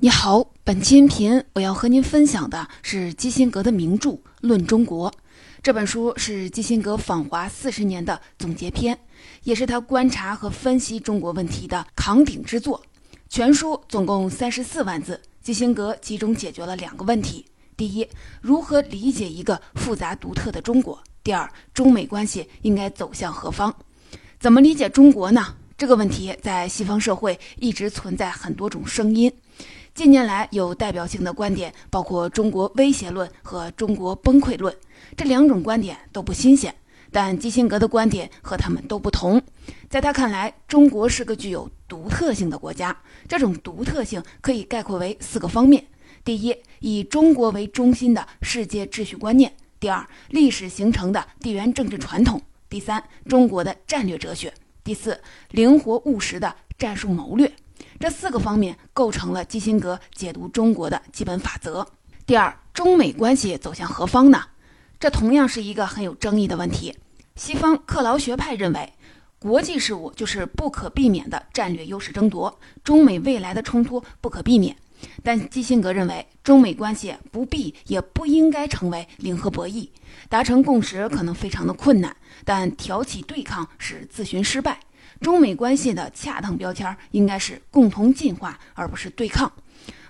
你好，本期音频我要和您分享的是基辛格的名著《论中国》。这本书是基辛格访华四十年的总结篇，也是他观察和分析中国问题的扛鼎之作。全书总共三十四万字，基辛格集中解决了两个问题：第一，如何理解一个复杂独特的中国；第二，中美关系应该走向何方？怎么理解中国呢？这个问题在西方社会一直存在很多种声音。近年来有代表性的观点包括中国威胁论和中国崩溃论，这两种观点都不新鲜，但基辛格的观点和他们都不同。在他看来，中国是个具有独特性的国家，这种独特性可以概括为四个方面：第一，以中国为中心的世界秩序观念；第二，历史形成的地缘政治传统；第三，中国的战略哲学；第四，灵活务实的战术谋略。这四个方面构成了基辛格解读中国的基本法则。第二，中美关系走向何方呢？这同样是一个很有争议的问题。西方克劳学派认为，国际事务就是不可避免的战略优势争夺，中美未来的冲突不可避免。但基辛格认为，中美关系不必也不应该成为零和博弈，达成共识可能非常的困难，但挑起对抗是自寻失败。中美关系的恰当标签应该是共同进化，而不是对抗。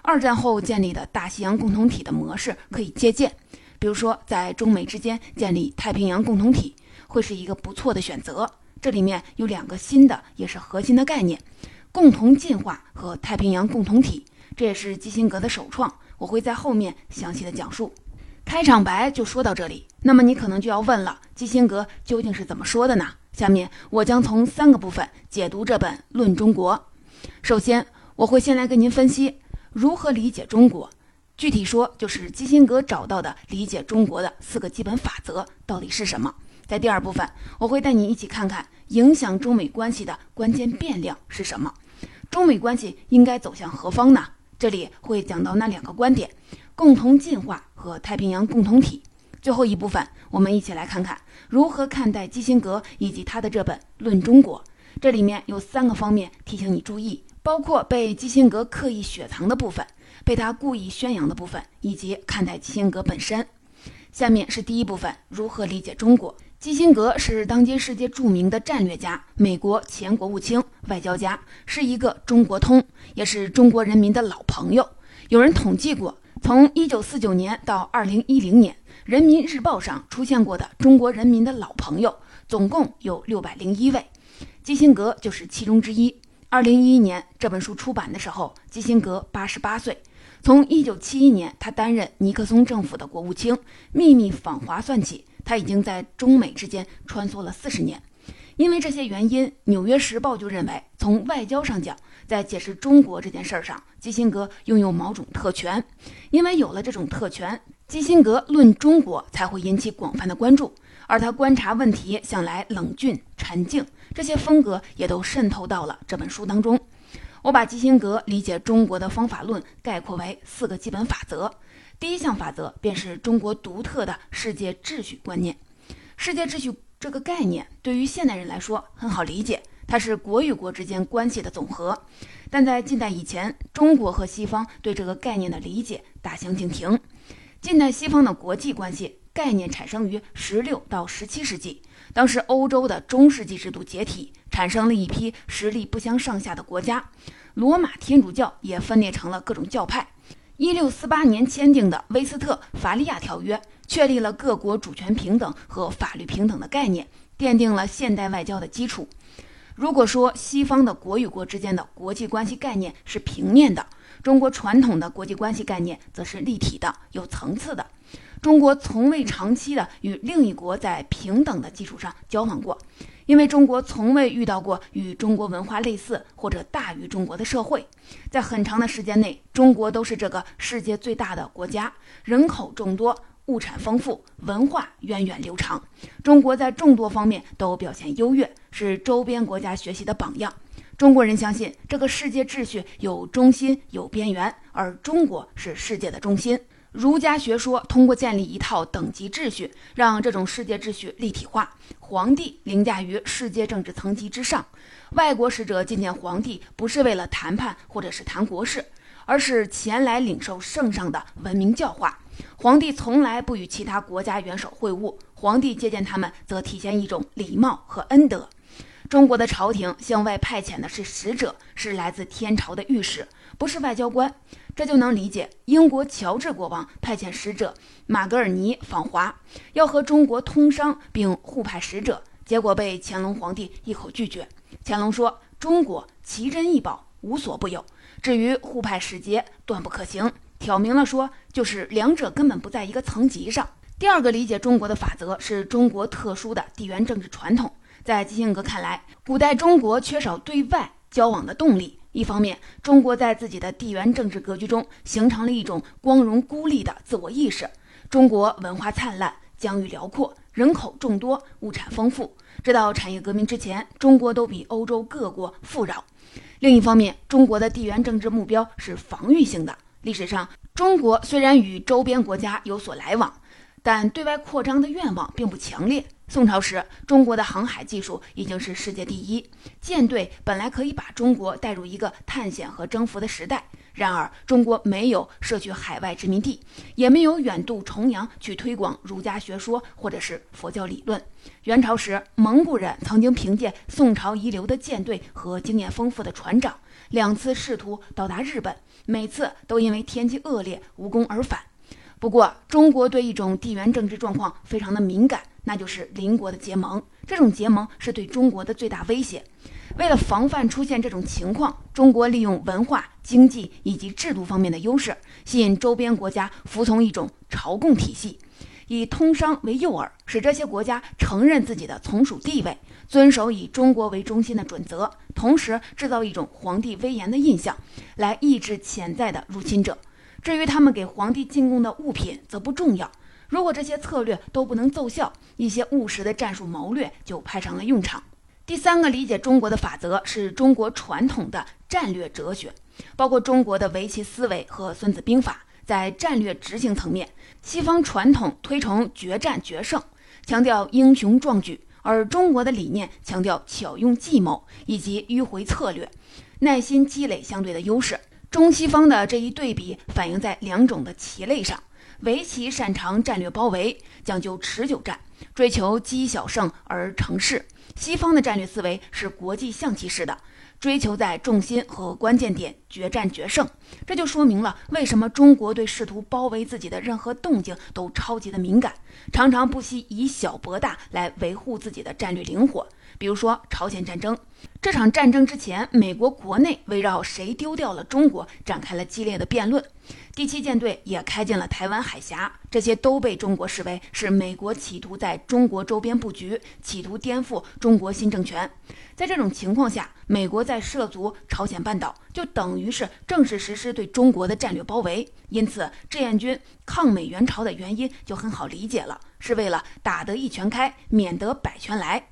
二战后建立的大西洋共同体的模式可以借鉴，比如说在中美之间建立太平洋共同体，会是一个不错的选择。这里面有两个新的也是核心的概念：共同进化和太平洋共同体。这也是基辛格的首创，我会在后面详细的讲述。开场白就说到这里，那么你可能就要问了：基辛格究竟是怎么说的呢？下面我将从三个部分解读这本《论中国》。首先，我会先来跟您分析如何理解中国，具体说就是基辛格找到的理解中国的四个基本法则到底是什么。在第二部分，我会带你一起看看影响中美关系的关键变量是什么，中美关系应该走向何方呢？这里会讲到那两个观点：共同进化和太平洋共同体。最后一部分，我们一起来看看如何看待基辛格以及他的这本《论中国》。这里面有三个方面提醒你注意，包括被基辛格刻意雪藏的部分、被他故意宣扬的部分，以及看待基辛格本身。下面是第一部分：如何理解中国。基辛格是当今世界著名的战略家，美国前国务卿、外交家，是一个中国通，也是中国人民的老朋友。有人统计过，从1949年到2010年。人民日报上出现过的中国人民的老朋友，总共有六百零一位，基辛格就是其中之一。二零一一年这本书出版的时候，基辛格八十八岁。从一九七一年他担任尼克松政府的国务卿，秘密访华算起，他已经在中美之间穿梭了四十年。因为这些原因，《纽约时报》就认为，从外交上讲，在解释中国这件事儿上，基辛格拥有某种特权。因为有了这种特权。基辛格论中国才会引起广泛的关注，而他观察问题向来冷峻沉静，这些风格也都渗透到了这本书当中。我把基辛格理解中国的方法论概括为四个基本法则。第一项法则便是中国独特的世界秩序观念。世界秩序这个概念对于现代人来说很好理解，它是国与国之间关系的总和。但在近代以前，中国和西方对这个概念的理解大相径庭。近代西方的国际关系概念产生于十六到十七世纪，当时欧洲的中世纪制度解体，产生了一批实力不相上下的国家，罗马天主教也分裂成了各种教派。一六四八年签订的威斯特伐利亚条约，确立了各国主权平等和法律平等的概念，奠定了现代外交的基础。如果说西方的国与国之间的国际关系概念是平面的，中国传统的国际关系概念则是立体的、有层次的。中国从未长期的与另一国在平等的基础上交往过，因为中国从未遇到过与中国文化类似或者大于中国的社会。在很长的时间内，中国都是这个世界最大的国家，人口众多，物产丰富，文化源远流长。中国在众多方面都表现优越，是周边国家学习的榜样。中国人相信这个世界秩序有中心有边缘，而中国是世界的中心。儒家学说通过建立一套等级秩序，让这种世界秩序立体化。皇帝凌驾于世界政治层级之上。外国使者觐见皇帝，不是为了谈判或者是谈国事，而是前来领受圣上的文明教化。皇帝从来不与其他国家元首会晤，皇帝接见他们则体现一种礼貌和恩德。中国的朝廷向外派遣的是使者，是来自天朝的御史，不是外交官。这就能理解英国乔治国王派遣使者马格尔尼访华，要和中国通商并互派使者，结果被乾隆皇帝一口拒绝。乾隆说：“中国奇珍异宝无所不有，至于互派使节，断不可行。”挑明了说，就是两者根本不在一个层级上。第二个理解中国的法则是中国特殊的地缘政治传统。在基辛格看来，古代中国缺少对外交往的动力。一方面，中国在自己的地缘政治格局中形成了一种光荣孤立的自我意识。中国文化灿烂，疆域辽阔，人口众多，物产丰富。直到产业革命之前，中国都比欧洲各国富饶。另一方面，中国的地缘政治目标是防御性的。历史上，中国虽然与周边国家有所来往，但对外扩张的愿望并不强烈。宋朝时，中国的航海技术已经是世界第一，舰队本来可以把中国带入一个探险和征服的时代。然而，中国没有设去海外殖民地，也没有远渡重洋去推广儒家学说或者是佛教理论。元朝时，蒙古人曾经凭借宋朝遗留的舰队和经验丰富的船长，两次试图到达日本，每次都因为天气恶劣无功而返。不过，中国对一种地缘政治状况非常的敏感。那就是邻国的结盟，这种结盟是对中国的最大威胁。为了防范出现这种情况，中国利用文化、经济以及制度方面的优势，吸引周边国家服从一种朝贡体系，以通商为诱饵，使这些国家承认自己的从属地位，遵守以中国为中心的准则，同时制造一种皇帝威严的印象，来抑制潜在的入侵者。至于他们给皇帝进贡的物品，则不重要。如果这些策略都不能奏效，一些务实的战术谋略就派上了用场。第三个理解中国的法则是中国传统的战略哲学，包括中国的围棋思维和《孙子兵法》。在战略执行层面，西方传统推崇决战决胜，强调英雄壮举，而中国的理念强调巧用计谋以及迂回策略，耐心积累相对的优势。中西方的这一对比反映在两种的棋类上。围棋擅长战略包围，讲究持久战，追求积小胜而成势。西方的战略思维是国际象棋式的，追求在重心和关键点决战决胜。这就说明了为什么中国对试图包围自己的任何动静都超级的敏感，常常不惜以小博大来维护自己的战略灵活。比如说朝鲜战争，这场战争之前，美国国内围绕谁丢掉了中国展开了激烈的辩论。第七舰队也开进了台湾海峡，这些都被中国视为是美国企图在中国周边布局，企图颠覆中国新政权。在这种情况下，美国在涉足朝鲜半岛，就等于是正式实施对中国的战略包围。因此，志愿军抗美援朝的原因就很好理解了，是为了打得一拳开，免得百拳来。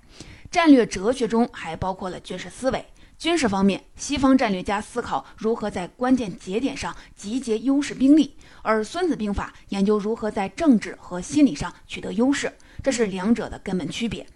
战略哲学中还包括了军事思维。军事方面，西方战略家思考如何在关键节点上集结优势兵力，而《孙子兵法》研究如何在政治和心理上取得优势，这是两者的根本区别。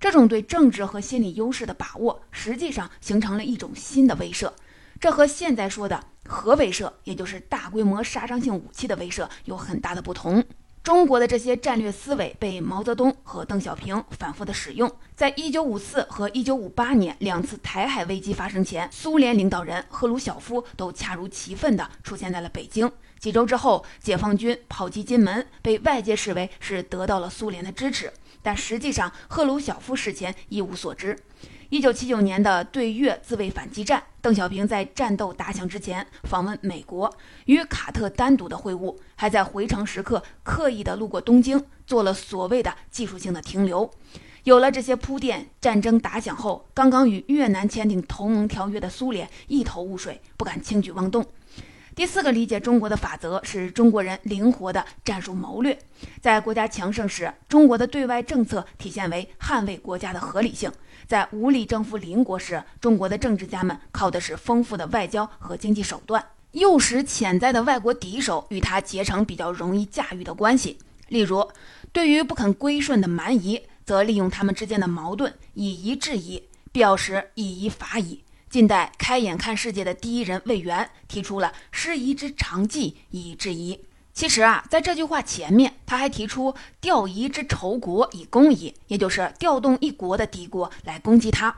这种对政治和心理优势的把握，实际上形成了一种新的威慑，这和现在说的核威慑，也就是大规模杀伤性武器的威慑，有很大的不同。中国的这些战略思维被毛泽东和邓小平反复的使用。在一九五四和一九五八年两次台海危机发生前，苏联领导人赫鲁晓夫都恰如其分地出现在了北京。几周之后，解放军炮击金门，被外界视为是得到了苏联的支持，但实际上赫鲁晓夫事前一无所知。一九七九年的对越自卫反击战，邓小平在战斗打响之前访问美国，与卡特单独的会晤，还在回程时刻刻意的路过东京，做了所谓的技术性的停留。有了这些铺垫，战争打响后，刚刚与越南签订同盟条约的苏联一头雾水，不敢轻举妄动。第四个理解中国的法则是中国人灵活的战术谋略。在国家强盛时，中国的对外政策体现为捍卫国家的合理性；在无力征服邻国时，中国的政治家们靠的是丰富的外交和经济手段，诱使潜在的外国敌手与他结成比较容易驾驭的关系。例如，对于不肯归顺的蛮夷，则利用他们之间的矛盾，以夷制夷，必要时以夷伐夷。近代开眼看世界的第一人魏源提出了“师夷之长技以制夷”。其实啊，在这句话前面，他还提出“调夷之仇国以攻夷”，也就是调动一国的敌国来攻击他。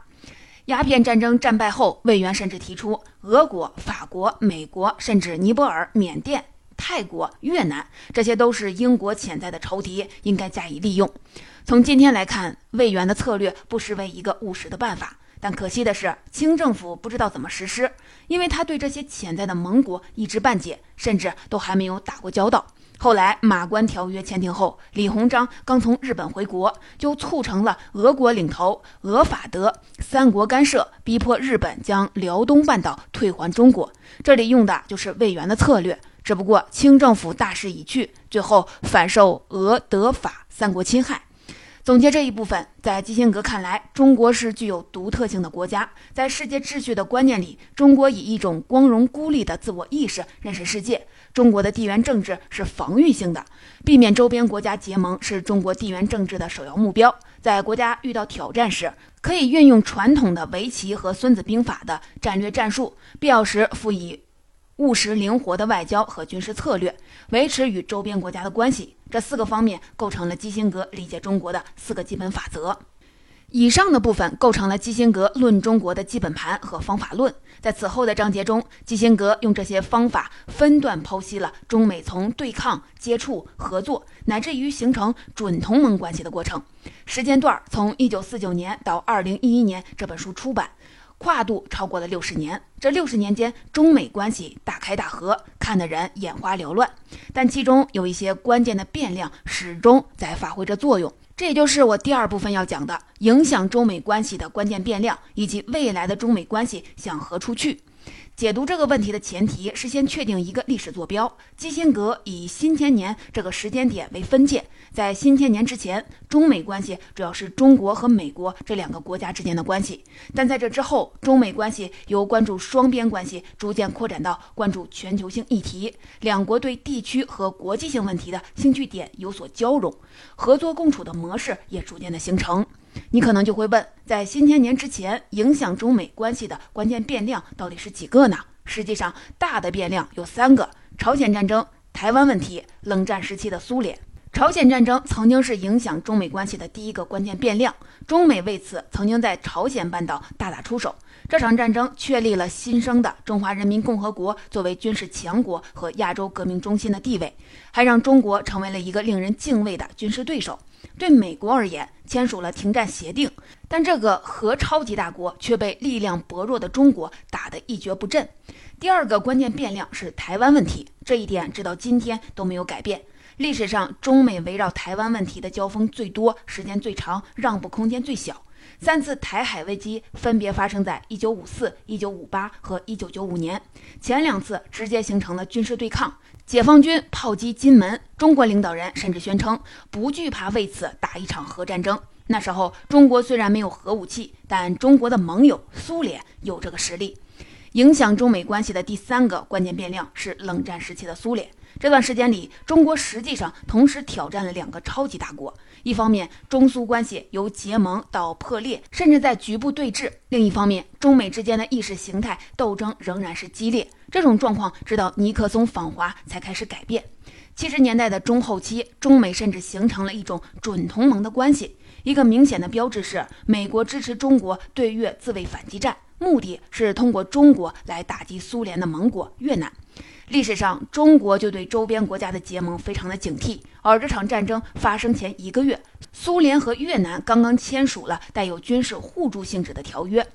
鸦片战争战败后，魏源甚至提出，俄国、法国、美国，甚至尼泊尔、缅甸、泰国、越南，这些都是英国潜在的仇敌，应该加以利用。从今天来看，魏源的策略不失为一个务实的办法。但可惜的是，清政府不知道怎么实施，因为他对这些潜在的盟国一知半解，甚至都还没有打过交道。后来马关条约签订后，李鸿章刚从日本回国，就促成了俄国领头、俄法德三国干涉，逼迫日本将辽东半岛退还中国。这里用的就是魏源的策略，只不过清政府大势已去，最后反受俄德法三国侵害。总结这一部分，在基辛格看来，中国是具有独特性的国家。在世界秩序的观念里，中国以一种光荣孤立的自我意识认识世界。中国的地缘政治是防御性的，避免周边国家结盟是中国地缘政治的首要目标。在国家遇到挑战时，可以运用传统的围棋和孙子兵法的战略战术，必要时辅以。务实灵活的外交和军事策略，维持与周边国家的关系，这四个方面构成了基辛格理解中国的四个基本法则。以上的部分构成了基辛格论中国的基本盘和方法论。在此后的章节中，基辛格用这些方法分段剖析了中美从对抗、接触、合作，乃至于形成准同盟关系的过程。时间段从一九四九年到二零一一年，这本书出版。跨度超过了六十年，这六十年间，中美关系大开大合，看得人眼花缭乱。但其中有一些关键的变量始终在发挥着作用，这也就是我第二部分要讲的影响中美关系的关键变量，以及未来的中美关系向何处去。解读这个问题的前提是先确定一个历史坐标。基辛格以新千年这个时间点为分界，在新千年之前，中美关系主要是中国和美国这两个国家之间的关系；但在这之后，中美关系由关注双边关系逐渐扩展到关注全球性议题，两国对地区和国际性问题的兴趣点有所交融，合作共处的模式也逐渐的形成。你可能就会问，在新千年之前，影响中美关系的关键变量到底是几个呢？实际上，大的变量有三个：朝鲜战争、台湾问题、冷战时期的苏联。朝鲜战争曾经是影响中美关系的第一个关键变量，中美为此曾经在朝鲜半岛大打出手。这场战争确立了新生的中华人民共和国作为军事强国和亚洲革命中心的地位，还让中国成为了一个令人敬畏的军事对手。对美国而言，签署了停战协定，但这个核超级大国却被力量薄弱的中国打得一蹶不振。第二个关键变量是台湾问题，这一点直到今天都没有改变。历史上，中美围绕台湾问题的交锋最多、时间最长、让步空间最小。三次台海危机分别发生在1954、1958和1995年，前两次直接形成了军事对抗。解放军炮击金门，中国领导人甚至宣称不惧怕为此打一场核战争。那时候，中国虽然没有核武器，但中国的盟友苏联有这个实力。影响中美关系的第三个关键变量是冷战时期的苏联。这段时间里，中国实际上同时挑战了两个超级大国。一方面，中苏关系由结盟到破裂，甚至在局部对峙；另一方面，中美之间的意识形态斗争仍然是激烈。这种状况直到尼克松访华才开始改变。七十年代的中后期，中美甚至形成了一种准同盟的关系。一个明显的标志是，美国支持中国对越自卫反击战，目的是通过中国来打击苏联的盟国越南。历史上，中国就对周边国家的结盟非常的警惕。而这场战争发生前一个月，苏联和越南刚刚签署了带有军事互助性质的条约，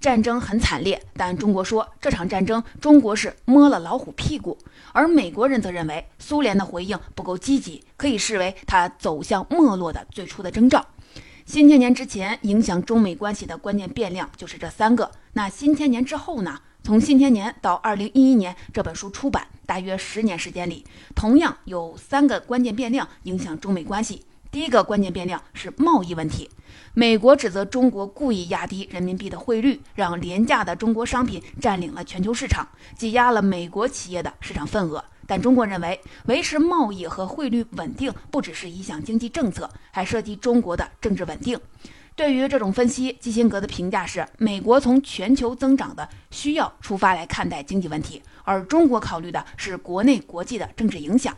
战争很惨烈。但中国说这场战争中国是摸了老虎屁股，而美国人则认为苏联的回应不够积极，可以视为它走向没落的最初的征兆。新千年之前，影响中美关系的关键变量就是这三个。那新千年之后呢？从新千年到二零一一年这本书出版，大约十年时间里，同样有三个关键变量影响中美关系。第一个关键变量是贸易问题，美国指责中国故意压低人民币的汇率，让廉价的中国商品占领了全球市场，挤压了美国企业的市场份额。但中国认为，维持贸易和汇率稳定不只是一项经济政策，还涉及中国的政治稳定。对于这种分析，基辛格的评价是：美国从全球增长的需要出发来看待经济问题，而中国考虑的是国内国际的政治影响。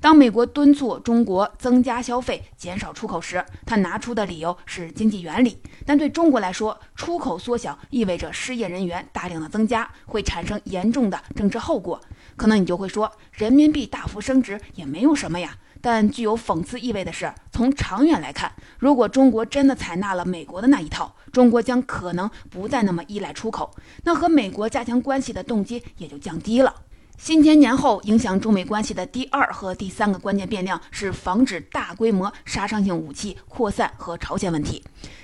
当美国敦促中国增加消费、减少出口时，他拿出的理由是经济原理。但对中国来说，出口缩小意味着失业人员大量的增加，会产生严重的政治后果。可能你就会说，人民币大幅升值也没有什么呀。但具有讽刺意味的是，从长远来看，如果中国真的采纳了美国的那一套，中国将可能不再那么依赖出口，那和美国加强关系的动机也就降低了。新千年后影响中美关系的第二和第三个关键变量是防止大规模杀伤性武器扩散和朝鲜问题。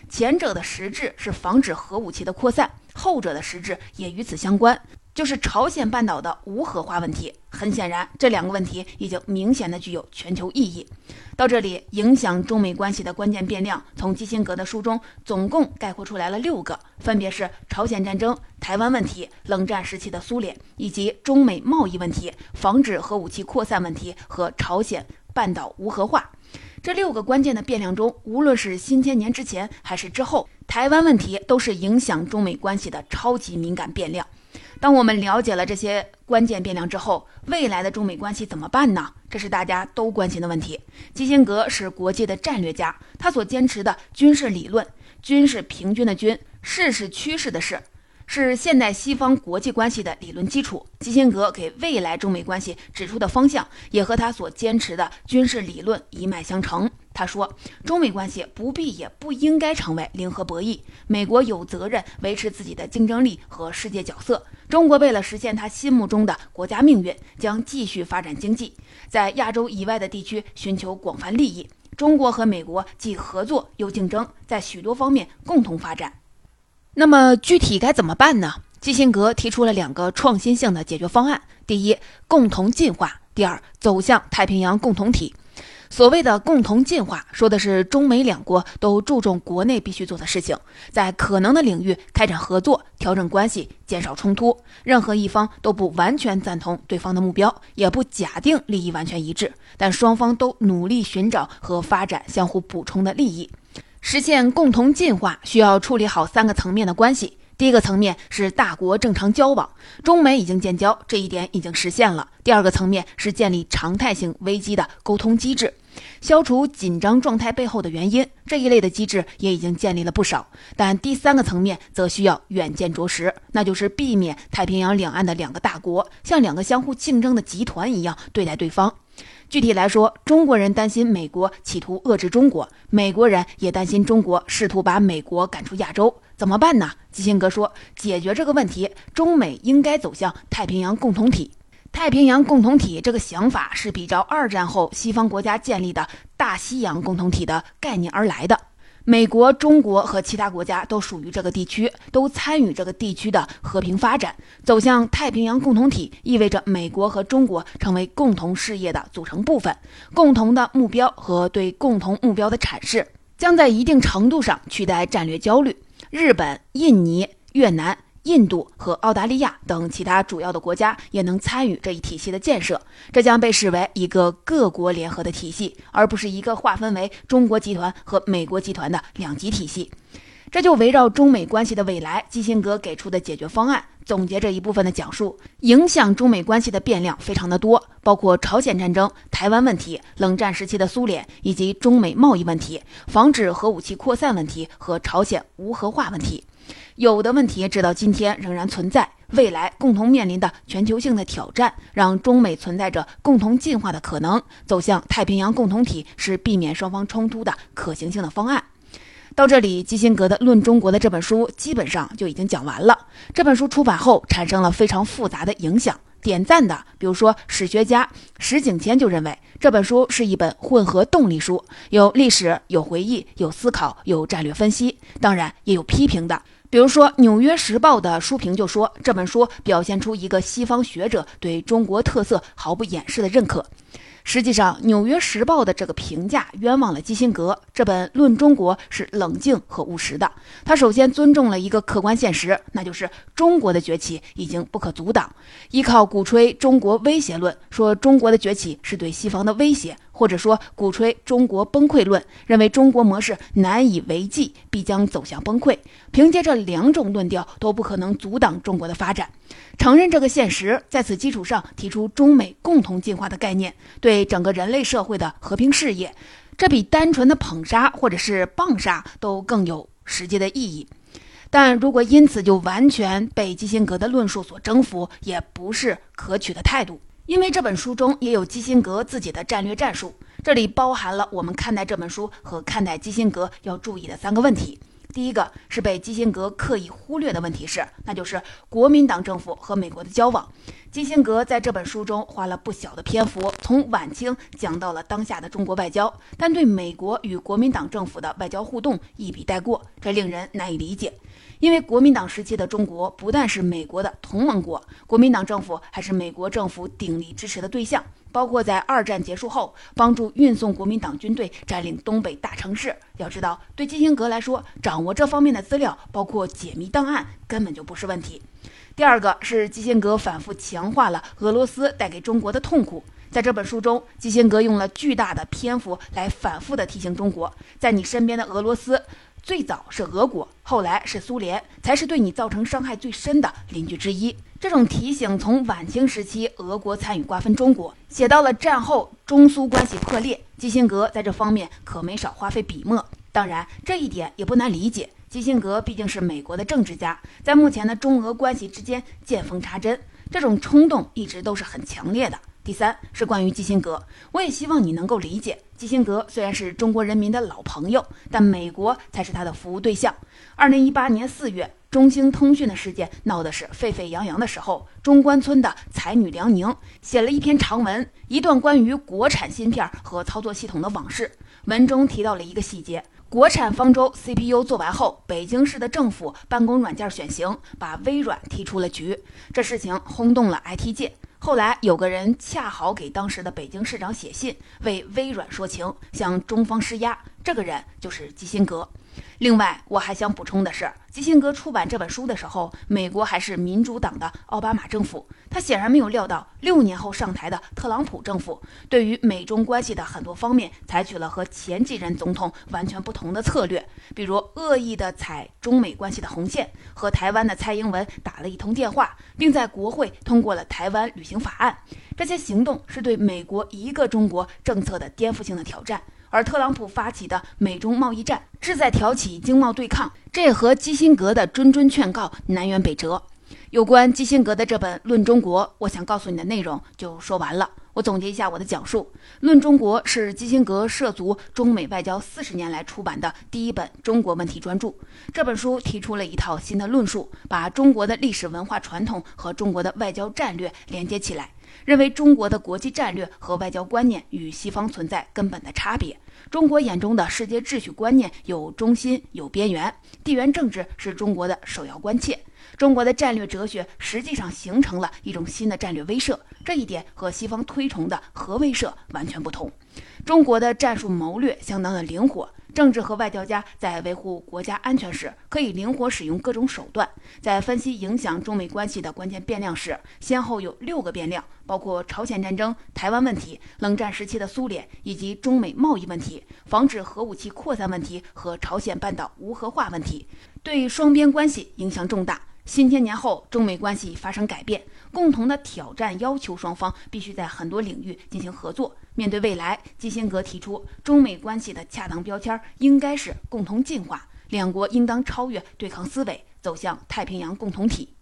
前者的实质是防止核武器的扩散，后者的实质也与此相关。就是朝鲜半岛的无核化问题。很显然，这两个问题已经明显的具有全球意义。到这里，影响中美关系的关键变量，从基辛格的书中总共概括出来了六个，分别是朝鲜战争、台湾问题、冷战时期的苏联，以及中美贸易问题、防止核武器扩散问题和朝鲜半岛无核化。这六个关键的变量中，无论是新千年之前还是之后，台湾问题都是影响中美关系的超级敏感变量。当我们了解了这些关键变量之后，未来的中美关系怎么办呢？这是大家都关心的问题。基辛格是国际的战略家，他所坚持的军事理论，军事平均的军，势是趋势的势。是现代西方国际关系的理论基础。基辛格给未来中美关系指出的方向，也和他所坚持的军事理论一脉相承。他说，中美关系不必也不应该成为零和博弈。美国有责任维持自己的竞争力和世界角色。中国为了实现他心目中的国家命运，将继续发展经济，在亚洲以外的地区寻求广泛利益。中国和美国既合作又竞争，在许多方面共同发展。那么具体该怎么办呢？基辛格提出了两个创新性的解决方案：第一，共同进化；第二，走向太平洋共同体。所谓的共同进化，说的是中美两国都注重国内必须做的事情，在可能的领域开展合作，调整关系，减少冲突。任何一方都不完全赞同对方的目标，也不假定利益完全一致，但双方都努力寻找和发展相互补充的利益。实现共同进化需要处理好三个层面的关系。第一个层面是大国正常交往，中美已经建交，这一点已经实现了。第二个层面是建立常态性危机的沟通机制，消除紧张状态背后的原因，这一类的机制也已经建立了不少。但第三个层面则需要远见卓识，那就是避免太平洋两岸的两个大国像两个相互竞争的集团一样对待对方。具体来说，中国人担心美国企图遏制中国，美国人也担心中国试图把美国赶出亚洲，怎么办呢？基辛格说，解决这个问题，中美应该走向太平洋共同体。太平洋共同体这个想法是比照二战后西方国家建立的大西洋共同体的概念而来的。美国、中国和其他国家都属于这个地区，都参与这个地区的和平发展。走向太平洋共同体意味着美国和中国成为共同事业的组成部分，共同的目标和对共同目标的阐释将在一定程度上取代战略焦虑。日本、印尼、越南。印度和澳大利亚等其他主要的国家也能参与这一体系的建设，这将被视为一个各国联合的体系，而不是一个划分为中国集团和美国集团的两极体系。这就围绕中美关系的未来，基辛格给出的解决方案。总结这一部分的讲述，影响中美关系的变量非常的多，包括朝鲜战争、台湾问题、冷战时期的苏联，以及中美贸易问题、防止核武器扩散问题和朝鲜无核化问题。有的问题直到今天仍然存在，未来共同面临的全球性的挑战，让中美存在着共同进化的可能。走向太平洋共同体是避免双方冲突的可行性的方案。到这里，基辛格的《论中国》的这本书基本上就已经讲完了。这本书出版后产生了非常复杂的影响，点赞的，比如说史学家石景谦就认为这本书是一本混合动力书，有历史、有回忆、有思考、有战略分析，当然也有批评的。比如说，《纽约时报》的书评就说这本书表现出一个西方学者对中国特色毫不掩饰的认可。实际上，《纽约时报》的这个评价冤枉了基辛格。这本《论中国》是冷静和务实的。他首先尊重了一个客观现实，那就是中国的崛起已经不可阻挡。依靠鼓吹中国威胁论，说中国的崛起是对西方的威胁，或者说鼓吹中国崩溃论，认为中国模式难以为继，必将走向崩溃。凭借这两种论调，都不可能阻挡中国的发展。承认这个现实，在此基础上提出中美共同进化的概念，对整个人类社会的和平事业，这比单纯的捧杀或者是棒杀都更有实际的意义。但如果因此就完全被基辛格的论述所征服，也不是可取的态度。因为这本书中也有基辛格自己的战略战术，这里包含了我们看待这本书和看待基辛格要注意的三个问题。第一个是被基辛格刻意忽略的问题是，那就是国民党政府和美国的交往。基辛格在这本书中花了不小的篇幅，从晚清讲到了当下的中国外交，但对美国与国民党政府的外交互动一笔带过，这令人难以理解。因为国民党时期的中国不但是美国的同盟国，国民党政府还是美国政府鼎力支持的对象。包括在二战结束后帮助运送国民党军队占领东北大城市。要知道，对基辛格来说，掌握这方面的资料，包括解密档案，根本就不是问题。第二个是基辛格反复强化了俄罗斯带给中国的痛苦。在这本书中，基辛格用了巨大的篇幅来反复的提醒中国，在你身边的俄罗斯。最早是俄国，后来是苏联，才是对你造成伤害最深的邻居之一。这种提醒从晚清时期俄国参与瓜分中国，写到了战后中苏关系破裂，基辛格在这方面可没少花费笔墨。当然，这一点也不难理解，基辛格毕竟是美国的政治家，在目前的中俄关系之间见缝插针，这种冲动一直都是很强烈的。第三是关于基辛格，我也希望你能够理解，基辛格虽然是中国人民的老朋友，但美国才是他的服务对象。二零一八年四月，中兴通讯的事件闹得是沸沸扬扬的时候，中关村的才女梁宁写了一篇长文，一段关于国产芯片和操作系统的往事。文中提到了一个细节：国产方舟 CPU 做完后，北京市的政府办公软件选型把微软踢出了局，这事情轰动了 IT 界。后来有个人恰好给当时的北京市长写信，为微软说情，向中方施压。这个人就是基辛格。另外，我还想补充的是，基辛格出版这本书的时候，美国还是民主党的奥巴马政府。他显然没有料到，六年后上台的特朗普政府对于美中关系的很多方面，采取了和前几任总统完全不同的策略，比如恶意的踩中美关系的红线，和台湾的蔡英文打了一通电话，并在国会通过了台湾旅行法案。这些行动是对美国一个中国政策的颠覆性的挑战。而特朗普发起的美中贸易战，志在挑起经贸对抗，这也和基辛格的谆谆劝告南辕北辙。有关基辛格的这本《论中国》，我想告诉你的内容就说完了。我总结一下我的讲述，《论中国》是基辛格涉足中美外交四十年来出版的第一本中国问题专著。这本书提出了一套新的论述，把中国的历史文化传统和中国的外交战略连接起来。认为中国的国际战略和外交观念与西方存在根本的差别。中国眼中的世界秩序观念有中心有边缘，地缘政治是中国的首要关切。中国的战略哲学实际上形成了一种新的战略威慑，这一点和西方推崇的核威慑完全不同。中国的战术谋略相当的灵活。政治和外交家在维护国家安全时，可以灵活使用各种手段。在分析影响中美关系的关键变量时，先后有六个变量，包括朝鲜战争、台湾问题、冷战时期的苏联以及中美贸易问题、防止核武器扩散问题和朝鲜半岛无核化问题，对双边关系影响重大。新千年后，中美关系发生改变，共同的挑战要求双方必须在很多领域进行合作。面对未来，基辛格提出，中美关系的恰当标签应该是共同进化，两国应当超越对抗思维，走向太平洋共同体。